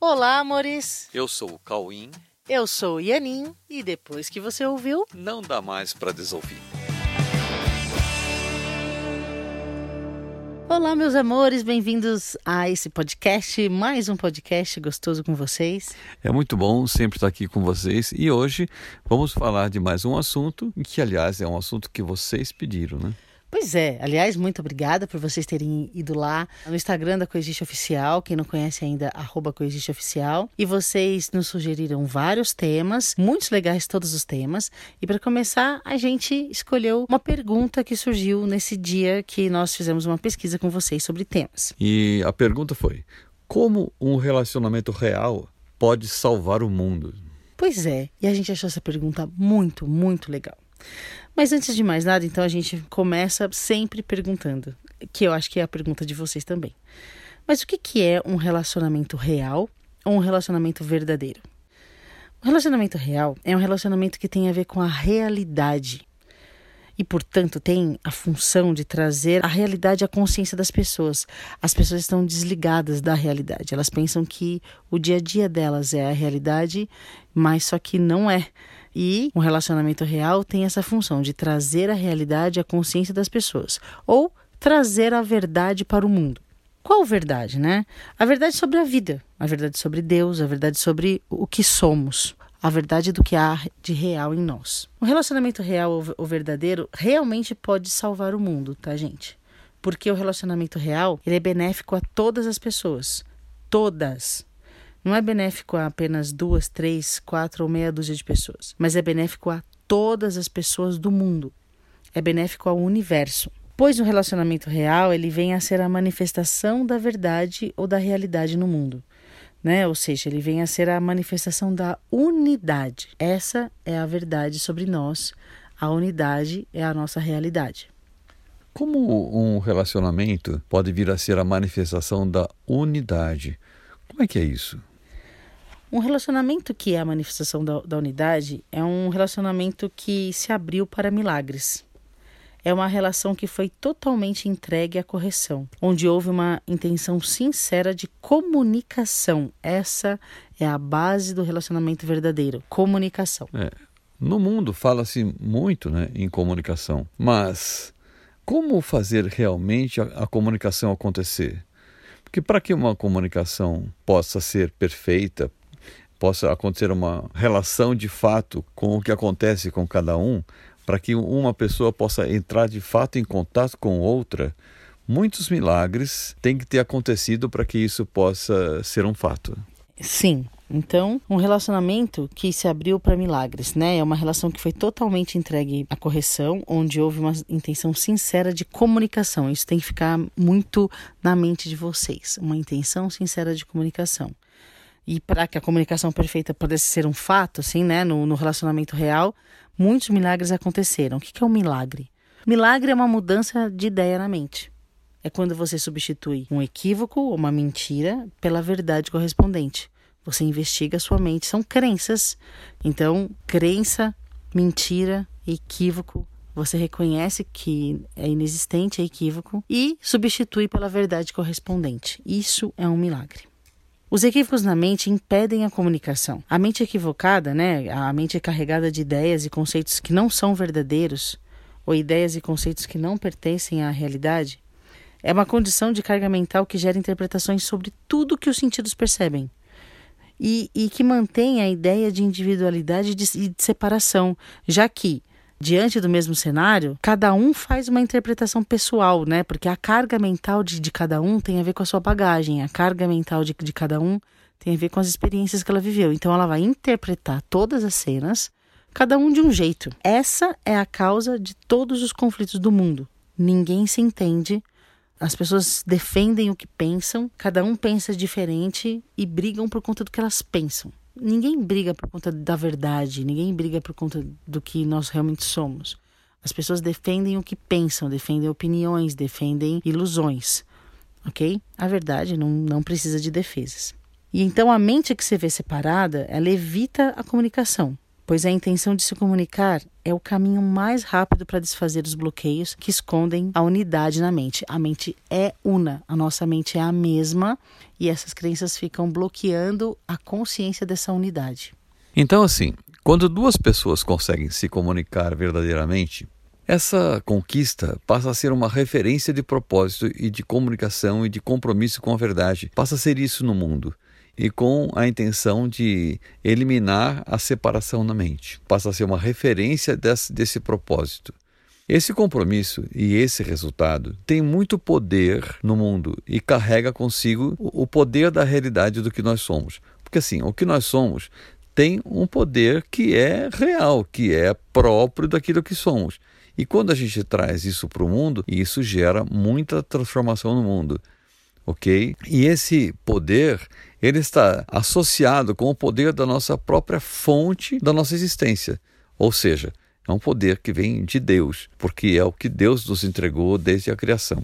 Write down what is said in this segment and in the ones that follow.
Olá, amores! Eu sou o Cauim. Eu sou o Ianin e depois que você ouviu, Não dá mais para desouvir. Olá, meus amores, bem-vindos a esse podcast, mais um podcast gostoso com vocês. É muito bom sempre estar aqui com vocês e hoje vamos falar de mais um assunto, que aliás é um assunto que vocês pediram, né? Pois é, aliás, muito obrigada por vocês terem ido lá no Instagram da Coexiste Oficial, quem não conhece ainda, arroba Coexiste Oficial. E vocês nos sugeriram vários temas, muitos legais todos os temas. E para começar, a gente escolheu uma pergunta que surgiu nesse dia que nós fizemos uma pesquisa com vocês sobre temas. E a pergunta foi: como um relacionamento real pode salvar o mundo? Pois é, e a gente achou essa pergunta muito, muito legal. Mas antes de mais nada, então a gente começa sempre perguntando, que eu acho que é a pergunta de vocês também. Mas o que, que é um relacionamento real ou um relacionamento verdadeiro? Um relacionamento real é um relacionamento que tem a ver com a realidade e, portanto, tem a função de trazer a realidade à consciência das pessoas. As pessoas estão desligadas da realidade. Elas pensam que o dia a dia delas é a realidade, mas só que não é. E um relacionamento real tem essa função de trazer a realidade à consciência das pessoas ou trazer a verdade para o mundo. Qual verdade, né? A verdade sobre a vida, a verdade sobre Deus, a verdade sobre o que somos, a verdade do que há de real em nós. O relacionamento real ou verdadeiro realmente pode salvar o mundo, tá, gente? Porque o relacionamento real, ele é benéfico a todas as pessoas. Todas. Não é benéfico a apenas duas, três, quatro ou meia dúzia de pessoas, mas é benéfico a todas as pessoas do mundo. É benéfico ao universo. Pois o relacionamento real, ele vem a ser a manifestação da verdade ou da realidade no mundo. Né? Ou seja, ele vem a ser a manifestação da unidade. Essa é a verdade sobre nós. A unidade é a nossa realidade. Como um relacionamento pode vir a ser a manifestação da unidade? Como é que é isso? Um relacionamento que é a manifestação da, da, unidade é um relacionamento que se abriu para milagres. É uma relação que foi totalmente entregue à correção, onde houve uma intenção sincera de comunicação. Essa é a base do relacionamento verdadeiro: comunicação. É. No mundo fala-se muito né, em comunicação, mas como fazer realmente a, a comunicação acontecer? Porque para que uma comunicação possa ser perfeita, possa acontecer uma relação de fato com o que acontece com cada um, para que uma pessoa possa entrar de fato em contato com outra, muitos milagres têm que ter acontecido para que isso possa ser um fato. Sim. Então, um relacionamento que se abriu para milagres, né? É uma relação que foi totalmente entregue à correção, onde houve uma intenção sincera de comunicação. Isso tem que ficar muito na mente de vocês. Uma intenção sincera de comunicação. E para que a comunicação perfeita pudesse ser um fato, assim, né, no, no relacionamento real, muitos milagres aconteceram. O que, é um milagre? Milagre é uma mudança de ideia na mente. É quando você substitui um equívoco ou uma mentira pela verdade correspondente. Você investiga a sua mente. São crenças. Então, crença, mentira, equívoco. Você reconhece que é inexistente, é equívoco e substitui pela verdade correspondente. Isso é um milagre. Os equívocos na mente impedem a comunicação. A mente equivocada, né, a mente é carregada de ideias e conceitos que não são verdadeiros, ou ideias e conceitos que não pertencem à realidade, é uma condição de carga mental que gera interpretações sobre tudo que os sentidos percebem. E, e que mantém a ideia de individualidade e de, de separação, já que diante do mesmo cenário, cada um faz uma interpretação pessoal, né? Porque a carga mental de, de cada um tem a ver com a sua bagagem, a carga mental de, de cada um tem a ver com as experiências que ela viveu. Então ela vai interpretar todas as cenas, cada um de um jeito. Essa é a causa de todos os conflitos do mundo. Ninguém se entende. As pessoas defendem o que pensam, cada um pensa diferente e brigam por conta do que elas pensam ninguém briga por conta da verdade, ninguém briga por conta do que nós realmente somos. As pessoas defendem o que pensam, defendem opiniões, defendem ilusões, ok? A verdade não, não precisa de defesas. E então a mente que se vê separada, ela evita a comunicação. Pois a intenção de se comunicar é o caminho mais rápido para desfazer os bloqueios que escondem a unidade na mente. A mente é una, a nossa mente é a mesma e essas crenças ficam bloqueando a consciência dessa unidade. Então, assim, quando duas pessoas conseguem se comunicar verdadeiramente, essa conquista passa a ser uma referência de propósito e de comunicação e de compromisso com a verdade. Passa a ser isso no mundo e com a intenção de eliminar a separação na mente. Passa a ser uma referência desse, desse propósito. Esse compromisso e esse resultado tem muito poder no mundo e carrega consigo o poder da realidade do que nós somos. Porque assim, o que nós somos tem um poder que é real, que é próprio daquilo que somos. E quando a gente traz isso para o mundo, isso gera muita transformação no mundo ok? E esse poder ele está associado com o poder da nossa própria fonte da nossa existência, ou seja, é um poder que vem de Deus, porque é o que Deus nos entregou desde a criação.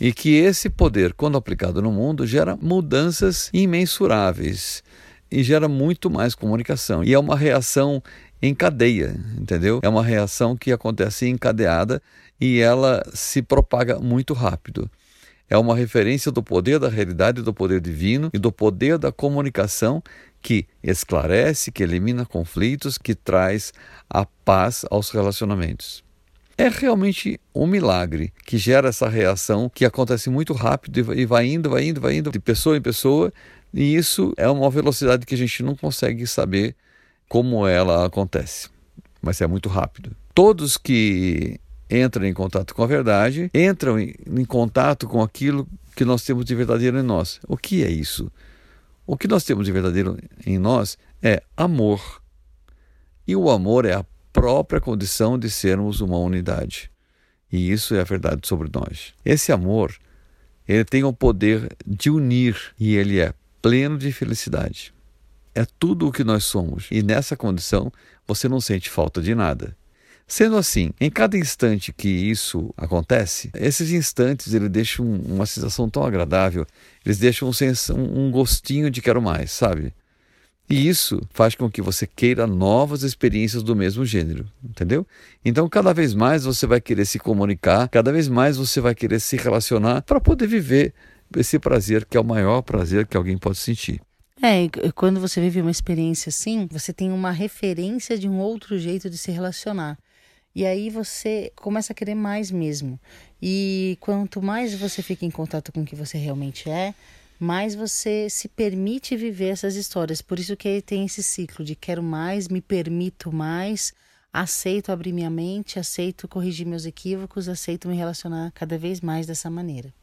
E que esse poder, quando aplicado no mundo, gera mudanças imensuráveis e gera muito mais comunicação. E é uma reação em cadeia, entendeu? É uma reação que acontece encadeada e ela se propaga muito rápido é uma referência do poder da realidade, do poder divino e do poder da comunicação que esclarece, que elimina conflitos, que traz a paz aos relacionamentos. É realmente um milagre que gera essa reação que acontece muito rápido e vai indo, vai indo, vai indo de pessoa em pessoa, e isso é uma velocidade que a gente não consegue saber como ela acontece, mas é muito rápido. Todos que entram em contato com a verdade, entram em, em contato com aquilo que nós temos de verdadeiro em nós. O que é isso? O que nós temos de verdadeiro em nós é amor. E o amor é a própria condição de sermos uma unidade. E isso é a verdade sobre nós. Esse amor, ele tem o poder de unir e ele é pleno de felicidade. É tudo o que nós somos. E nessa condição, você não sente falta de nada. Sendo assim, em cada instante que isso acontece, esses instantes ele deixam uma sensação tão agradável, eles deixam um, um gostinho de quero mais, sabe? E isso faz com que você queira novas experiências do mesmo gênero, entendeu? Então, cada vez mais você vai querer se comunicar, cada vez mais você vai querer se relacionar para poder viver esse prazer que é o maior prazer que alguém pode sentir. É, quando você vive uma experiência assim, você tem uma referência de um outro jeito de se relacionar. E aí você começa a querer mais mesmo. E quanto mais você fica em contato com o que você realmente é, mais você se permite viver essas histórias. Por isso que tem esse ciclo de quero mais, me permito mais, aceito abrir minha mente, aceito corrigir meus equívocos, aceito me relacionar cada vez mais dessa maneira.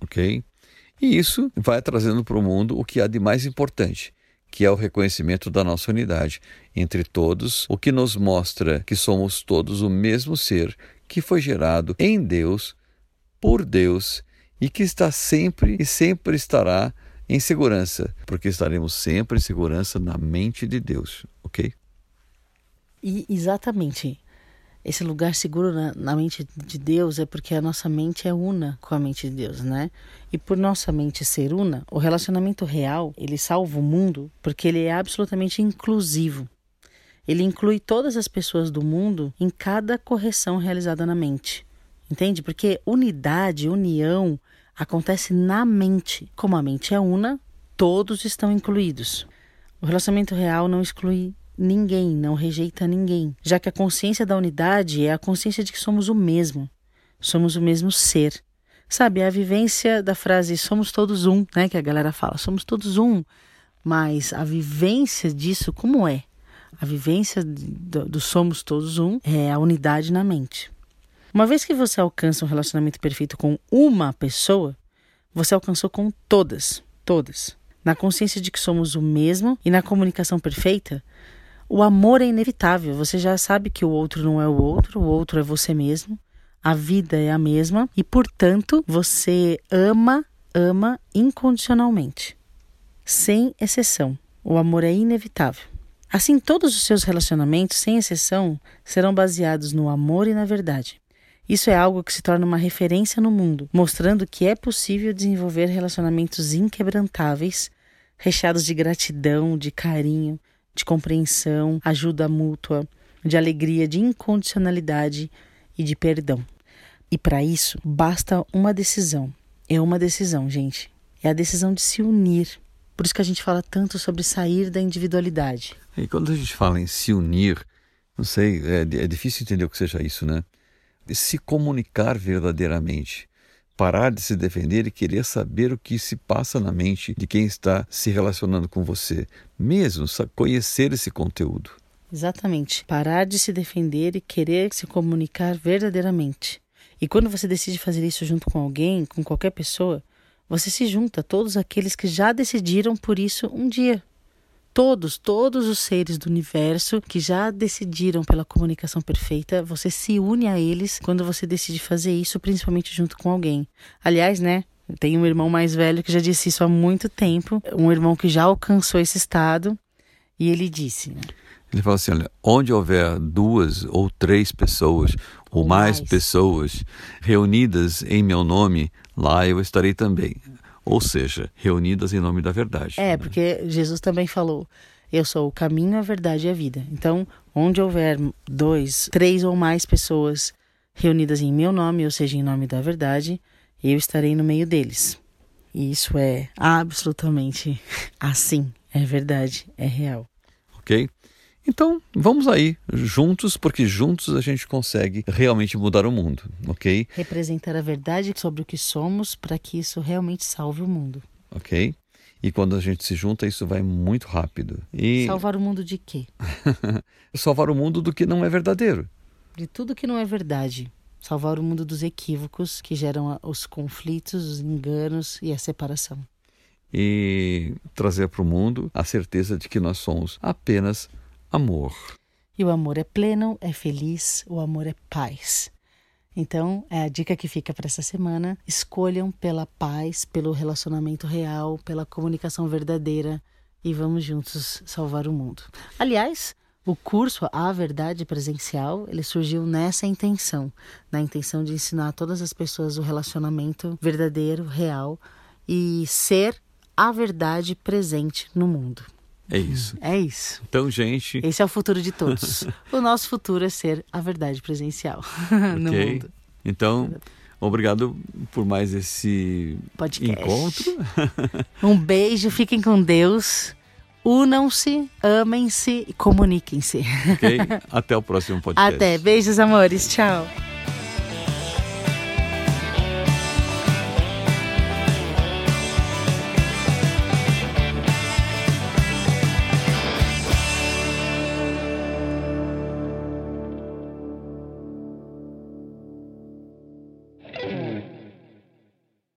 Ok? E isso vai trazendo para o mundo o que há de mais importante, que é o reconhecimento da nossa unidade entre todos, o que nos mostra que somos todos o mesmo ser que foi gerado em Deus, por Deus e que está sempre e sempre estará em segurança, porque estaremos sempre em segurança na mente de Deus, ok? E exatamente. Esse lugar seguro na, na, mente de Deus é porque a nossa mente é una com a mente de Deus, né? E por nossa mente ser una, o relacionamento real, ele salva o mundo porque ele é absolutamente inclusivo. Ele inclui todas as pessoas do mundo em cada correção realizada na mente. Entende? Porque unidade, união acontece na mente. Como a mente é una, todos estão incluídos. O relacionamento real não exclui ninguém, não rejeita ninguém, já que a consciência da unidade é a consciência de que somos o mesmo, somos o mesmo ser. Sabe, a vivência da frase somos todos um, né, que a galera fala, somos todos um, mas a vivência disso como é? A vivência do, do somos todos um é a unidade na mente. Uma vez que você alcança um relacionamento perfeito com uma pessoa, você alcançou com todas, todas. Na consciência de que somos o mesmo e na comunicação perfeita, o amor é inevitável. Você já sabe que o outro não é o outro, o outro é você mesmo. A vida é a mesma e, portanto, você ama, ama incondicionalmente. Sem exceção. O amor é inevitável. Assim, todos os seus relacionamentos, sem exceção, serão baseados no amor e na verdade. Isso é algo que se torna uma referência no mundo, mostrando que é possível desenvolver relacionamentos inquebrantáveis, recheados de gratidão, de carinho, de compreensão, ajuda mútua, de alegria, de incondicionalidade e de perdão. E para isso, basta uma decisão. É uma decisão, gente. É a decisão de se unir. Por isso que a gente fala tanto sobre sair da individualidade. E quando a gente fala em se unir, não sei, é, é difícil entender o que seja isso, né? Se comunicar verdadeiramente parar de se defender e querer saber o que se passa na mente de quem está se relacionando com você, mesmo conhecer esse conteúdo. Exatamente. Parar de se defender e querer se comunicar verdadeiramente. E quando você decide fazer isso junto com alguém, com qualquer pessoa, você se junta a todos aqueles que já decidiram por isso um dia todos, todos os seres do universo que já decidiram pela comunicação perfeita, você se une a eles quando você decide fazer isso, principalmente junto com alguém. Aliás, né? Tem um irmão mais velho que já disse isso há muito tempo, um irmão que já alcançou esse estado, e ele disse. Né? Ele fala assim: olha, onde houver duas ou três pessoas, ou, ou mais, mais pessoas reunidas em meu nome, lá eu estarei também ou seja, reunidas em nome da verdade. É, né? porque Jesus também falou: Eu sou o caminho, a verdade e a vida. Então, onde houver dois, três ou mais pessoas reunidas em meu nome, ou seja, em nome da verdade, eu estarei no meio deles. E isso é absolutamente assim. É verdade, é real. Ok? Então, vamos aí, juntos, porque juntos a gente consegue realmente mudar o mundo, ok? Representar a verdade sobre o que somos para que isso realmente salve o mundo. Ok? E quando a gente se junta, isso vai muito rápido. E... Salvar o mundo de quê? Salvar o mundo do que não é verdadeiro. De tudo que não é verdade. Salvar o mundo dos equívocos que geram os conflitos, os enganos e a separação. E trazer para o mundo a certeza de que nós somos apenas amor. E o amor é pleno, é feliz, o amor é paz. Então, é a dica que fica para essa semana: escolham pela paz, pelo relacionamento real, pela comunicação verdadeira e vamos juntos salvar o mundo. Aliás, o curso A Verdade Presencial, ele surgiu nessa intenção, na intenção de ensinar a todas as pessoas o relacionamento verdadeiro, real e ser a verdade presente no mundo. É isso. É isso. Então, gente. Esse é o futuro de todos. o nosso futuro é ser a verdade presencial no okay. mundo. Então, obrigado por mais esse Podcast. encontro. um beijo, fiquem com Deus. Unam-se, amem-se e comuniquem-se. Ok? Até o próximo podcast. Até. Beijos, amores. Tchau.